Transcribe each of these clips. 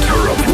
that her up.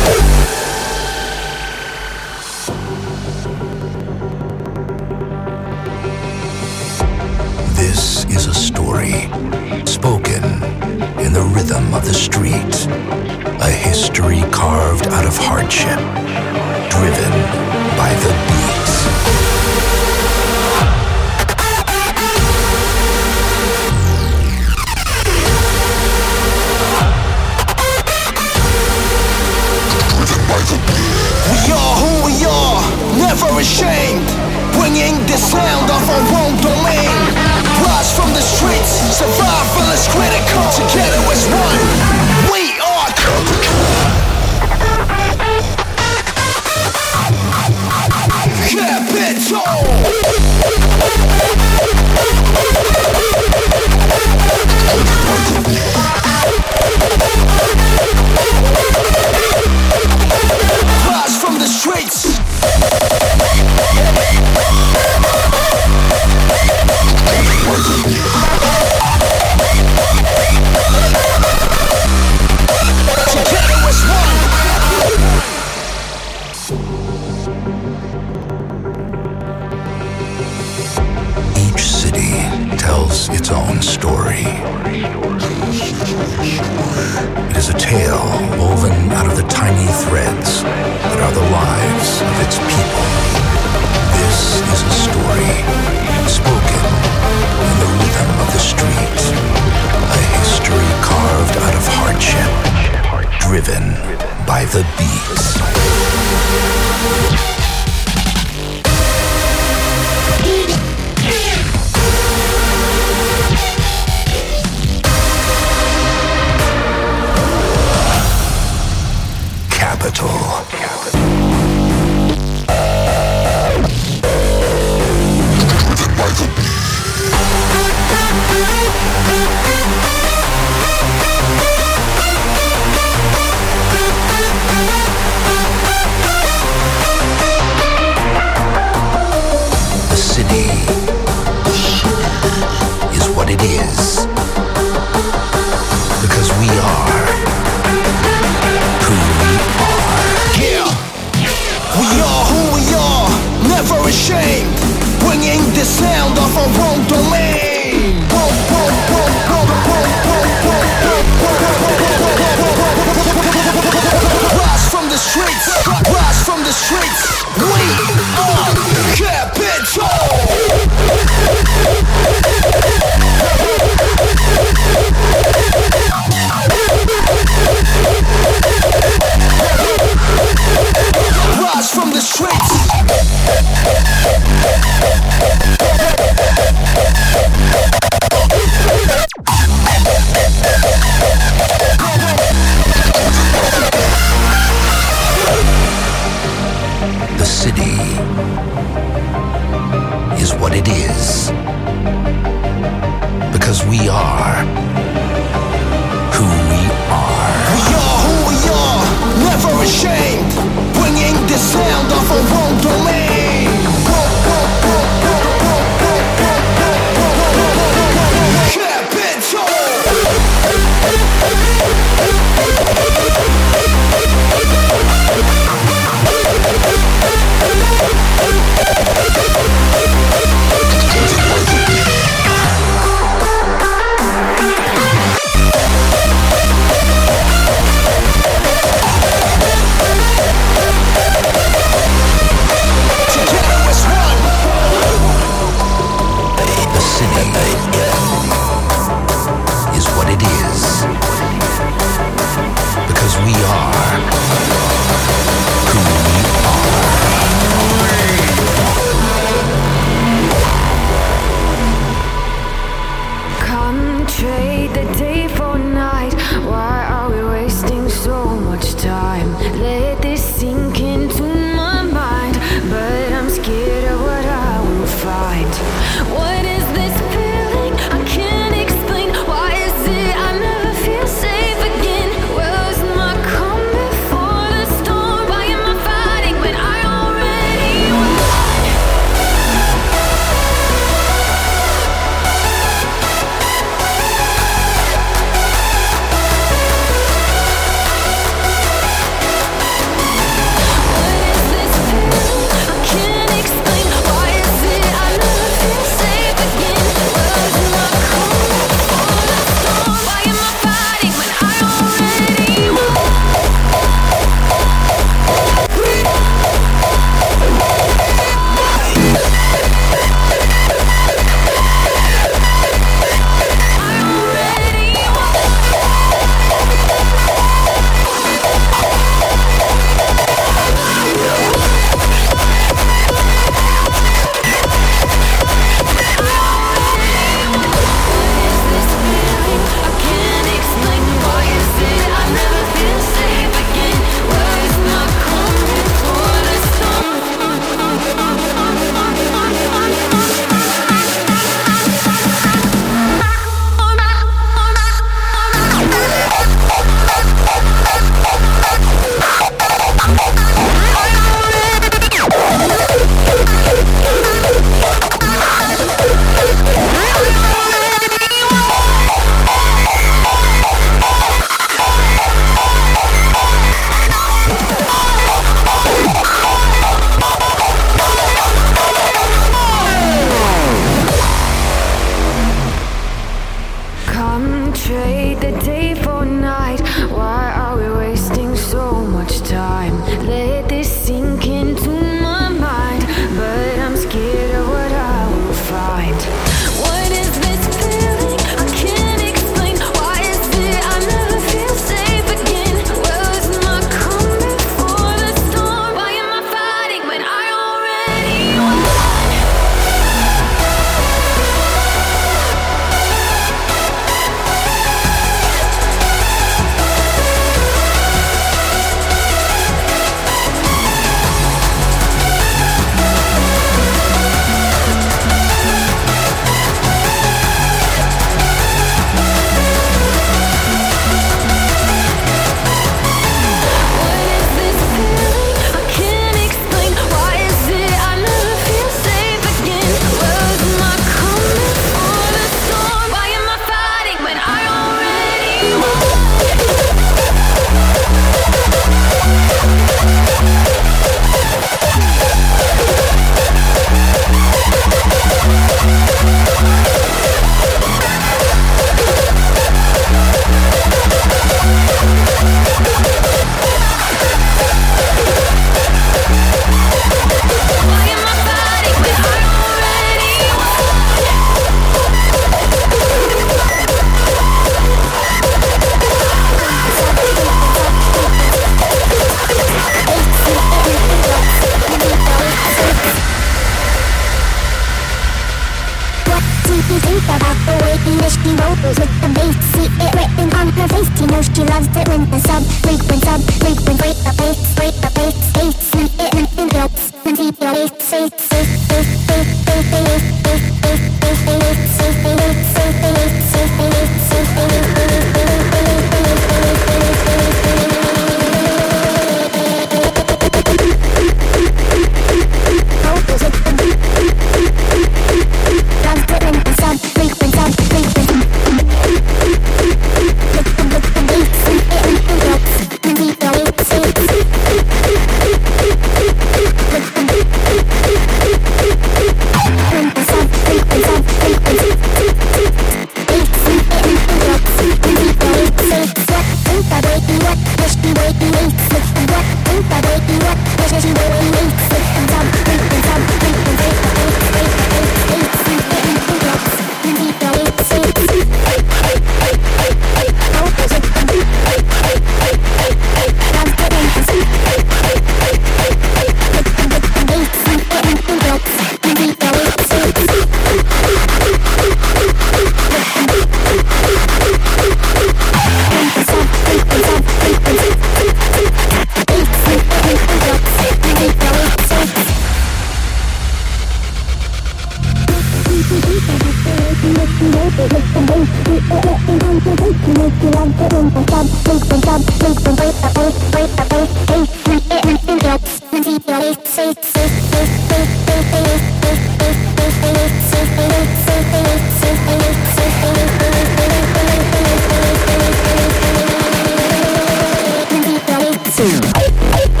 Two.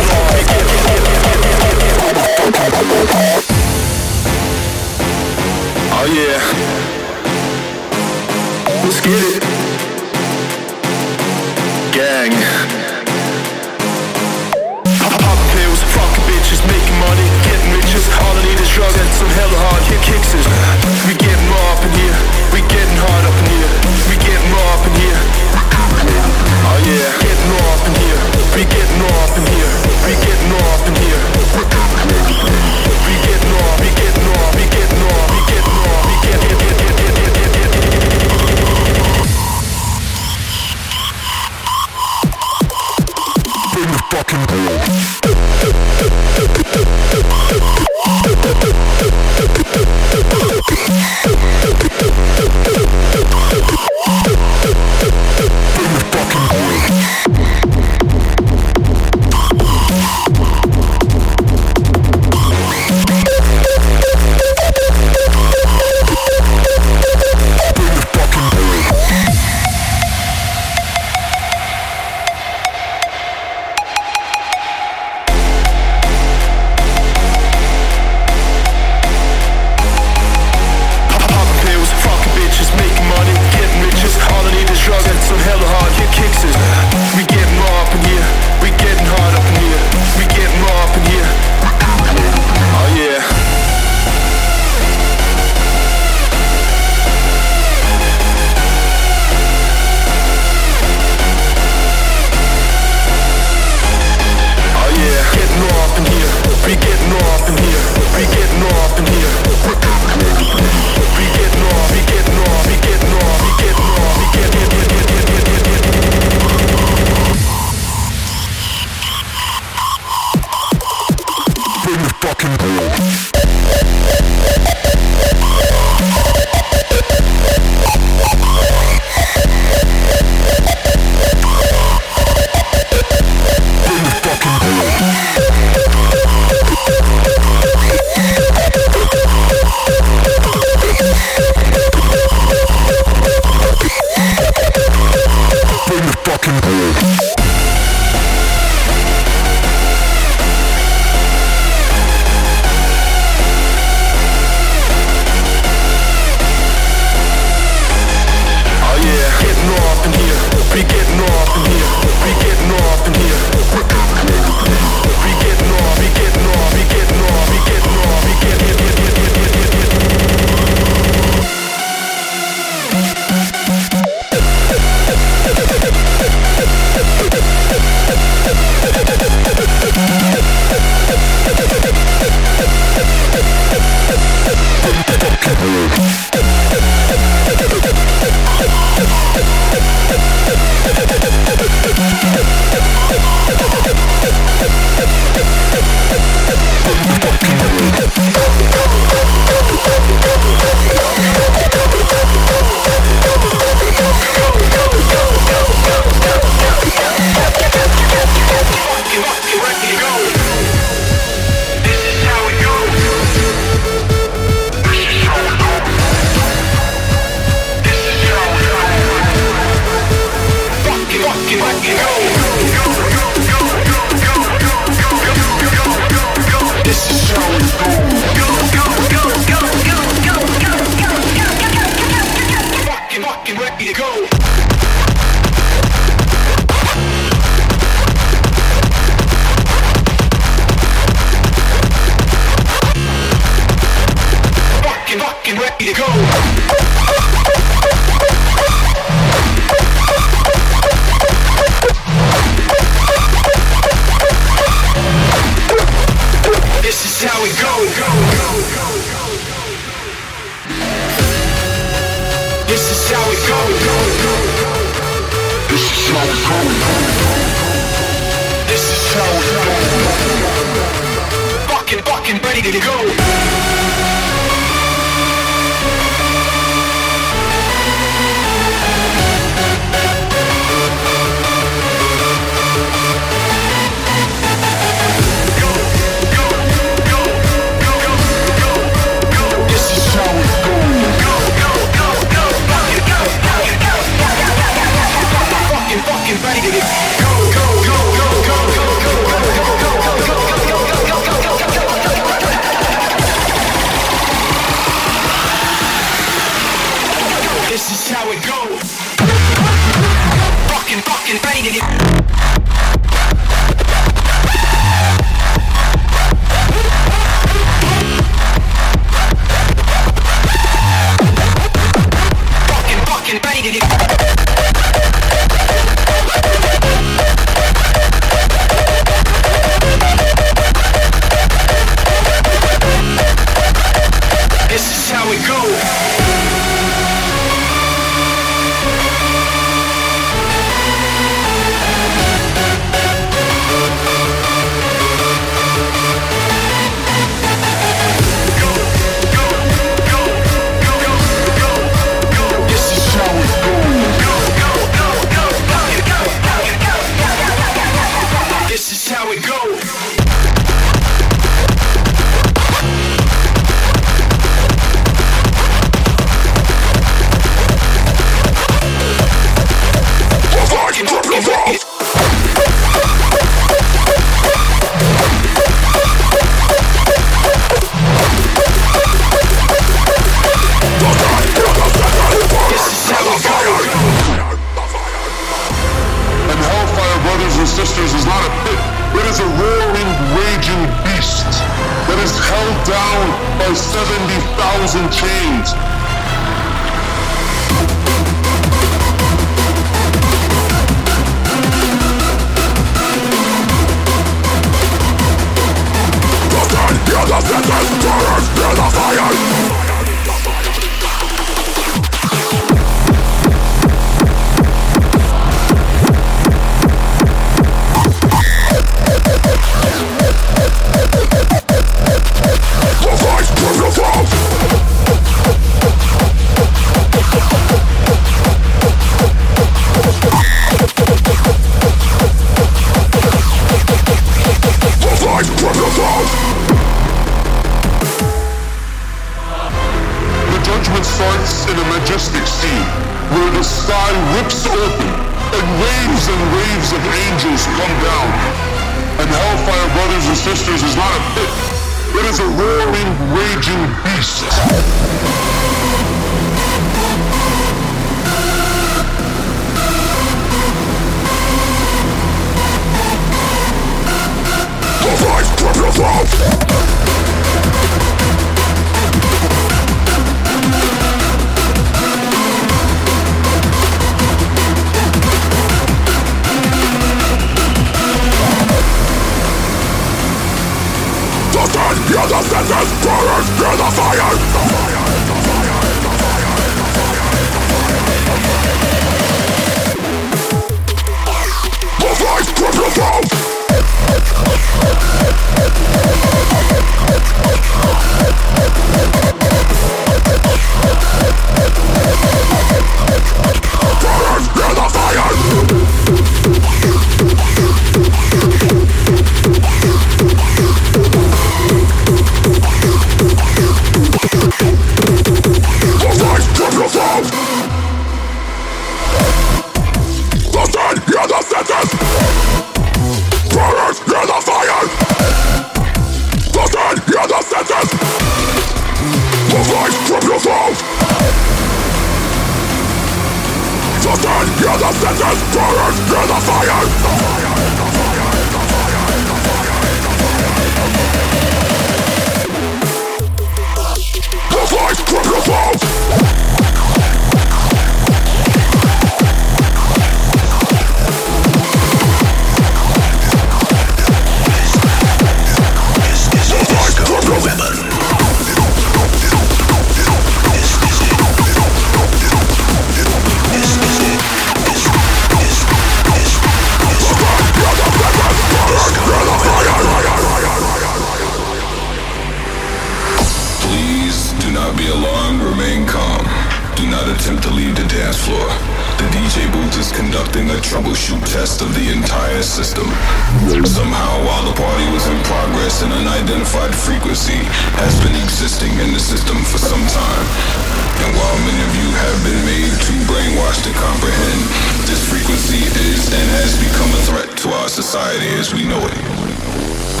Society as we know it.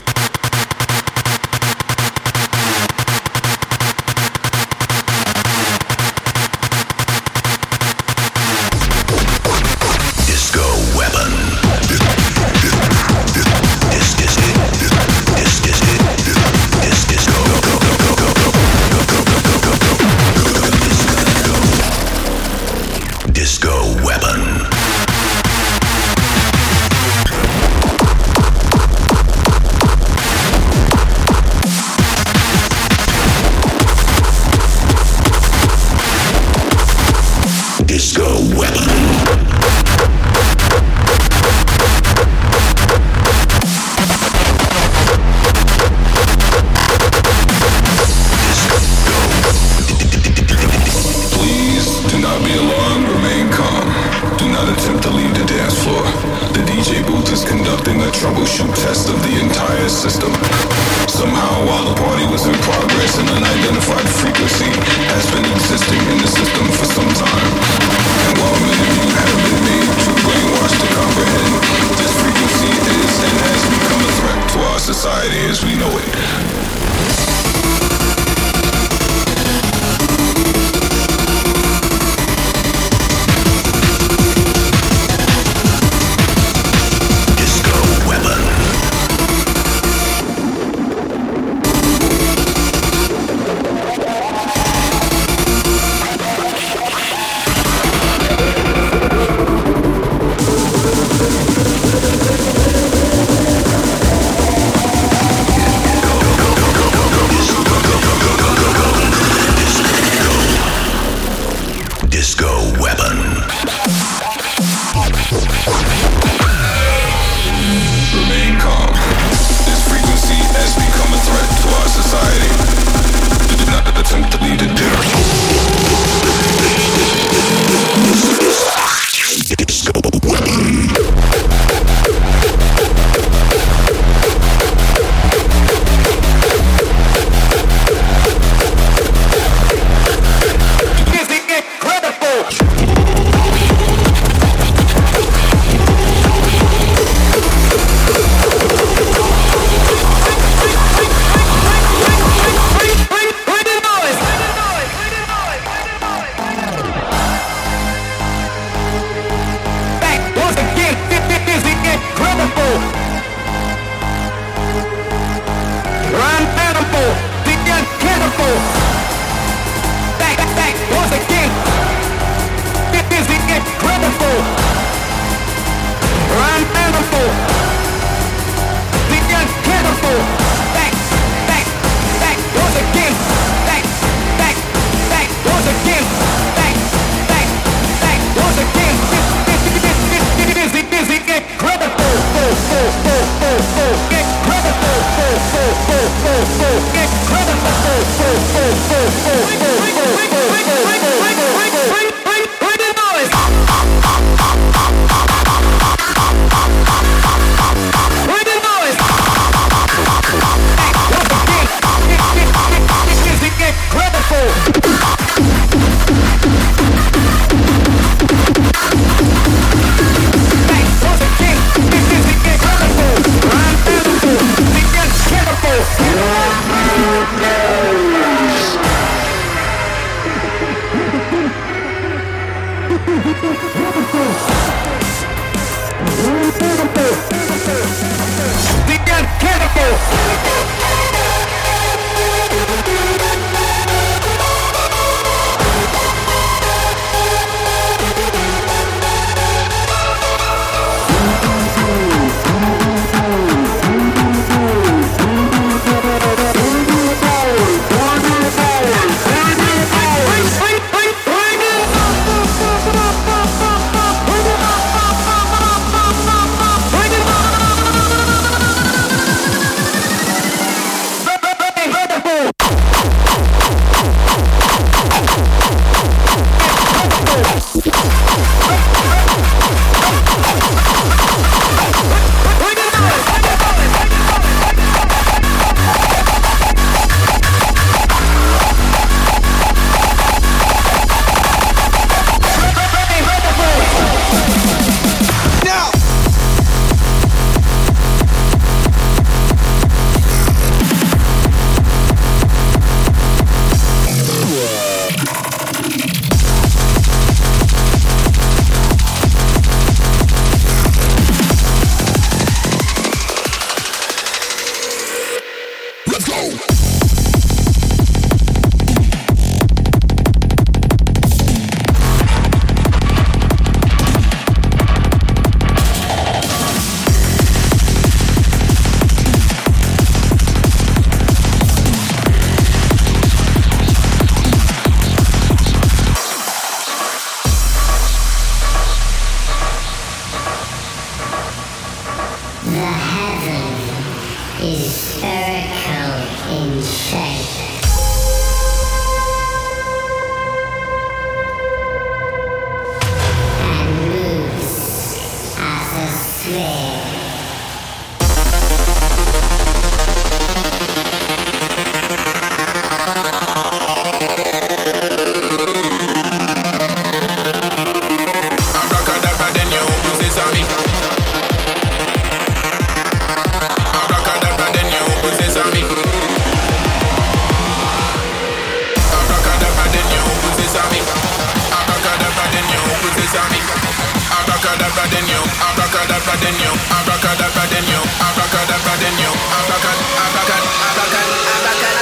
abracadabra then you, abracadabra then you, abracad, abracad, abracad, abracad,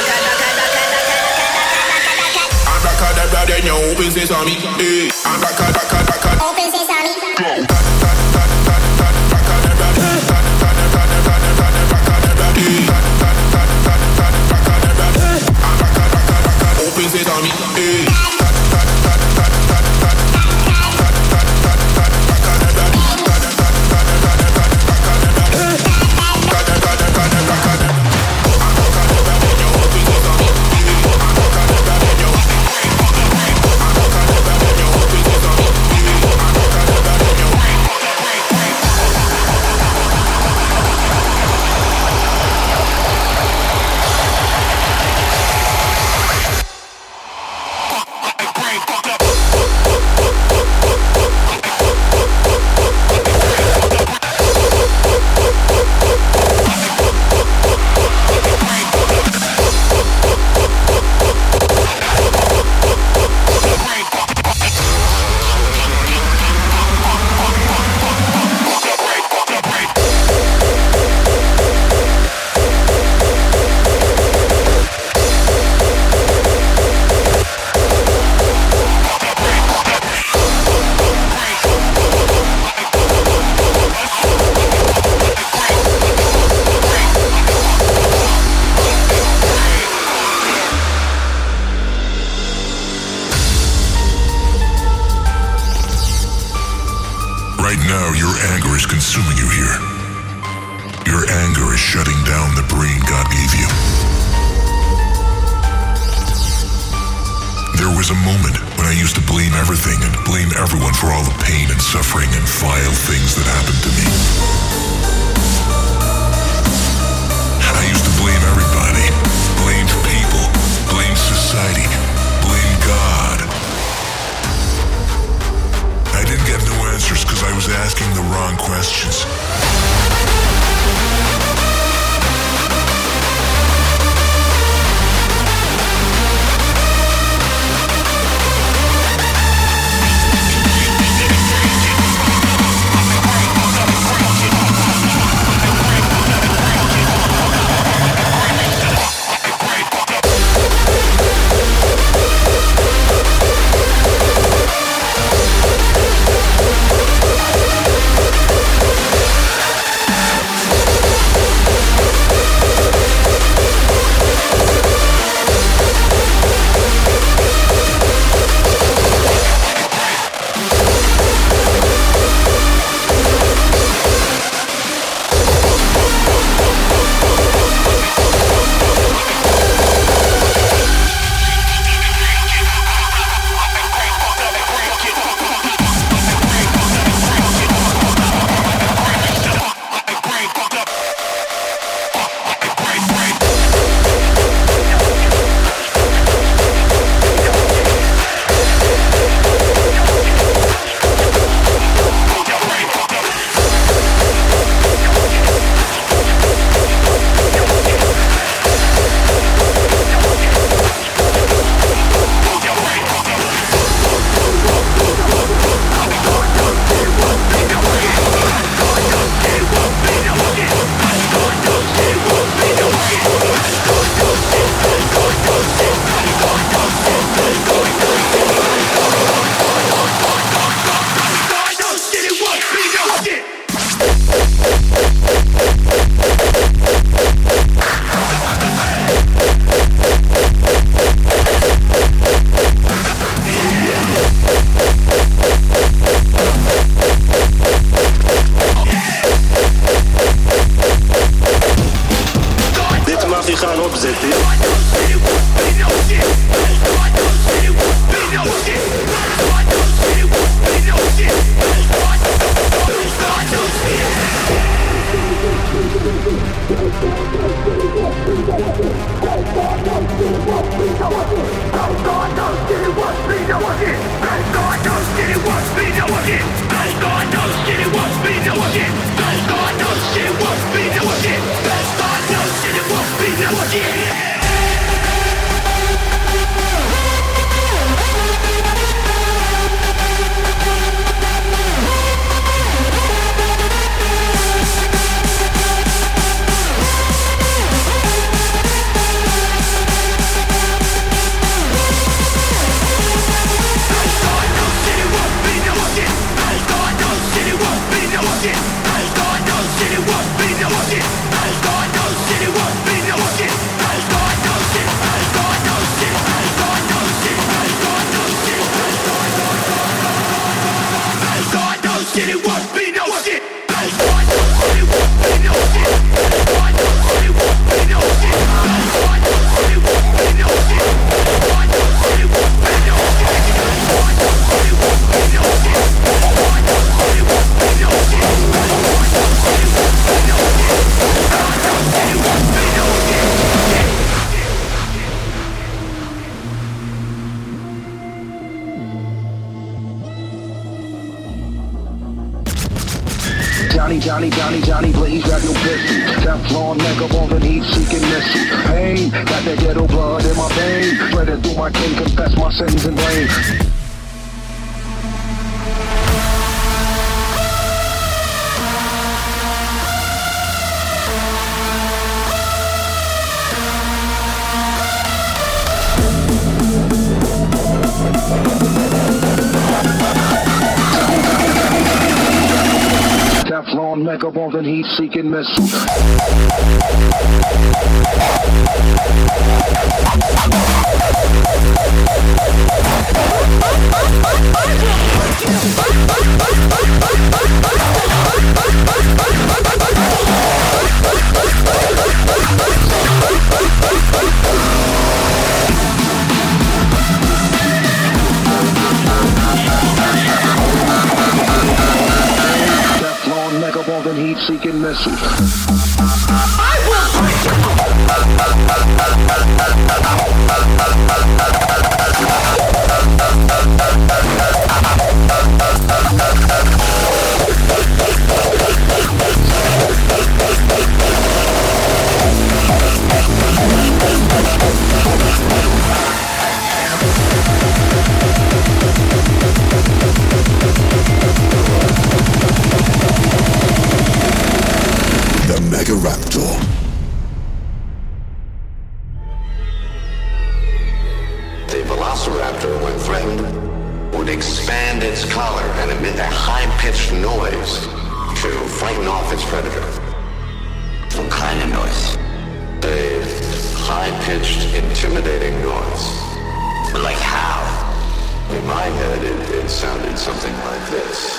abracadabra then you, open sesame, eh, abracadabra, abracadabra, open sesame, go. for all the pain and suffering and vile things that happened to me. I used to blame everybody, blamed people, blamed society, blamed God. I didn't get no answers because I was asking the wrong questions. called an heat seeking missile. called an heat-seeking missiles. I will break the Mega Raptor. The Velociraptor, when threatened, would expand its collar and emit a high-pitched noise to frighten off its predator. What kind of noise? A high-pitched, intimidating noise. Like how? In my head, it, it sounded something like this.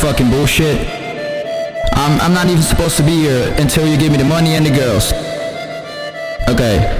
fucking bullshit. I'm, I'm not even supposed to be here until you give me the money and the girls. Okay.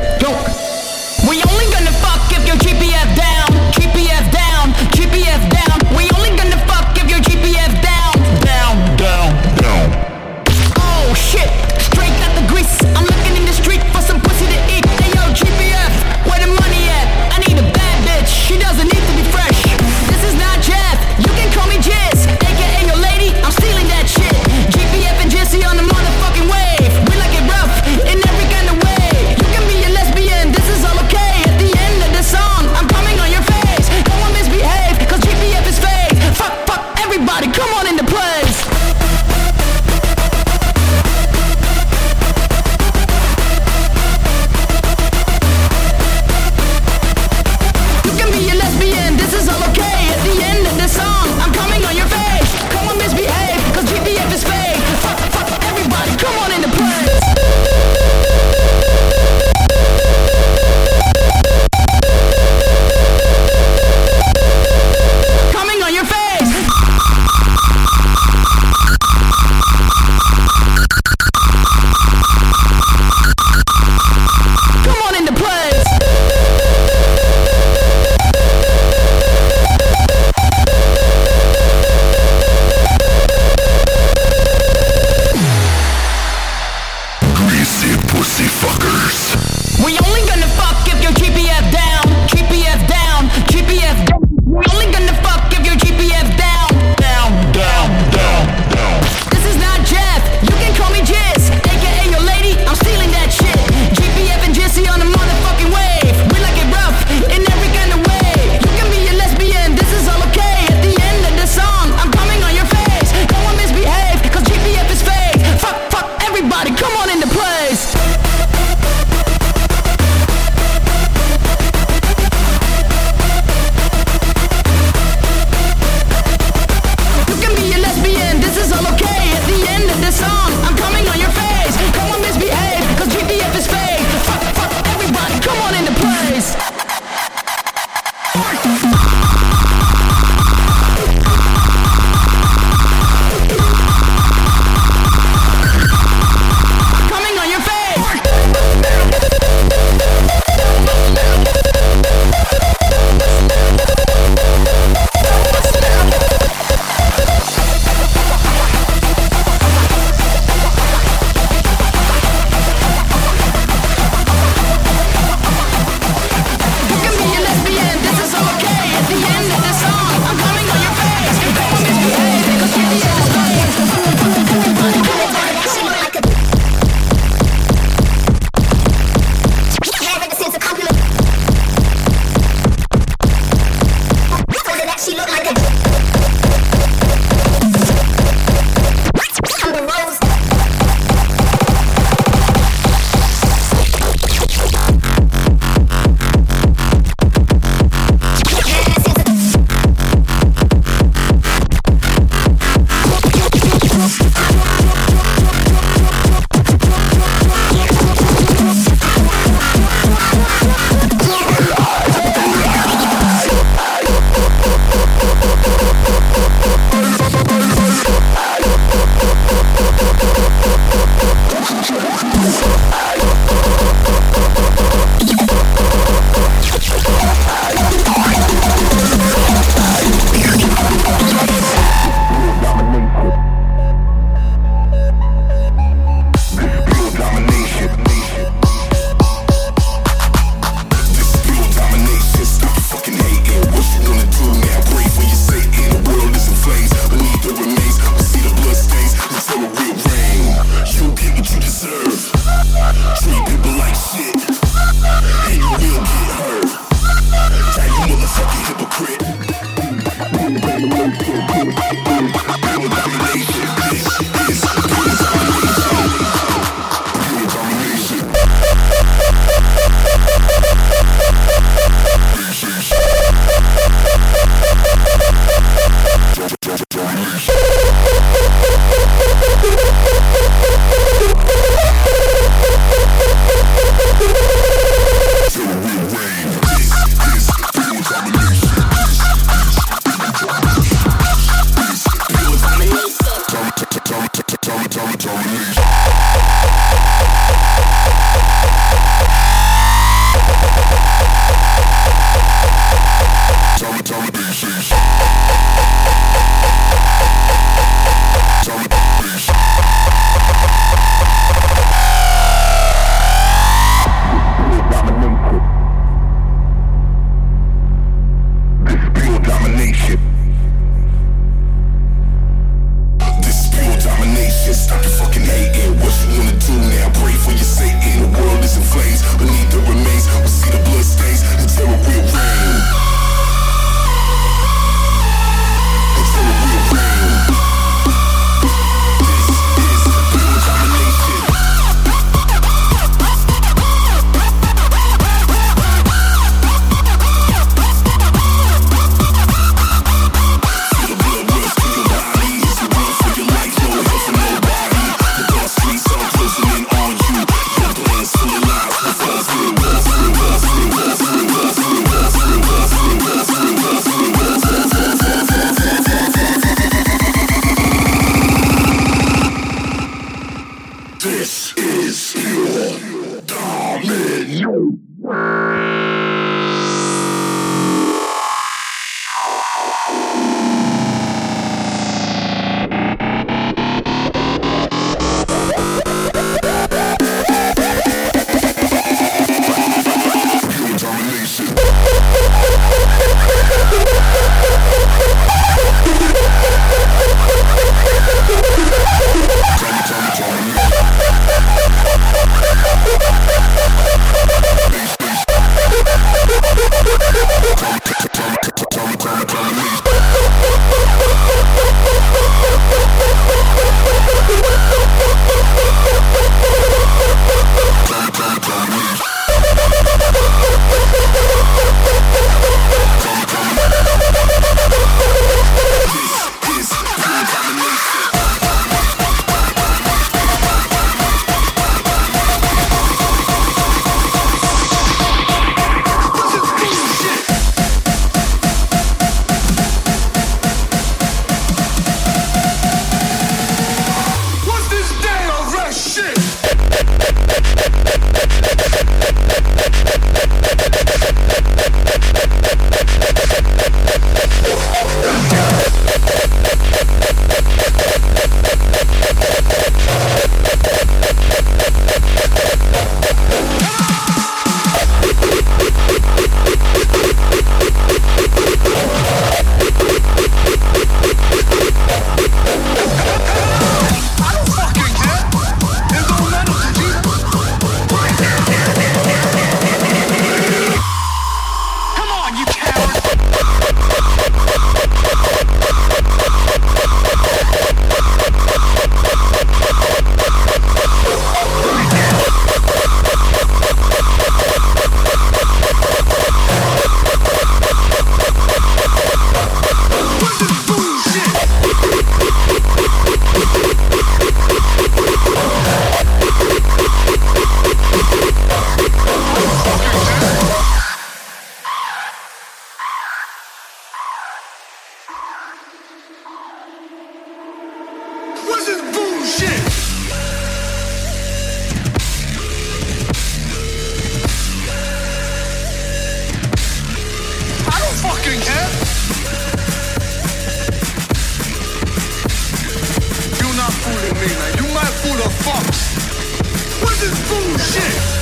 正是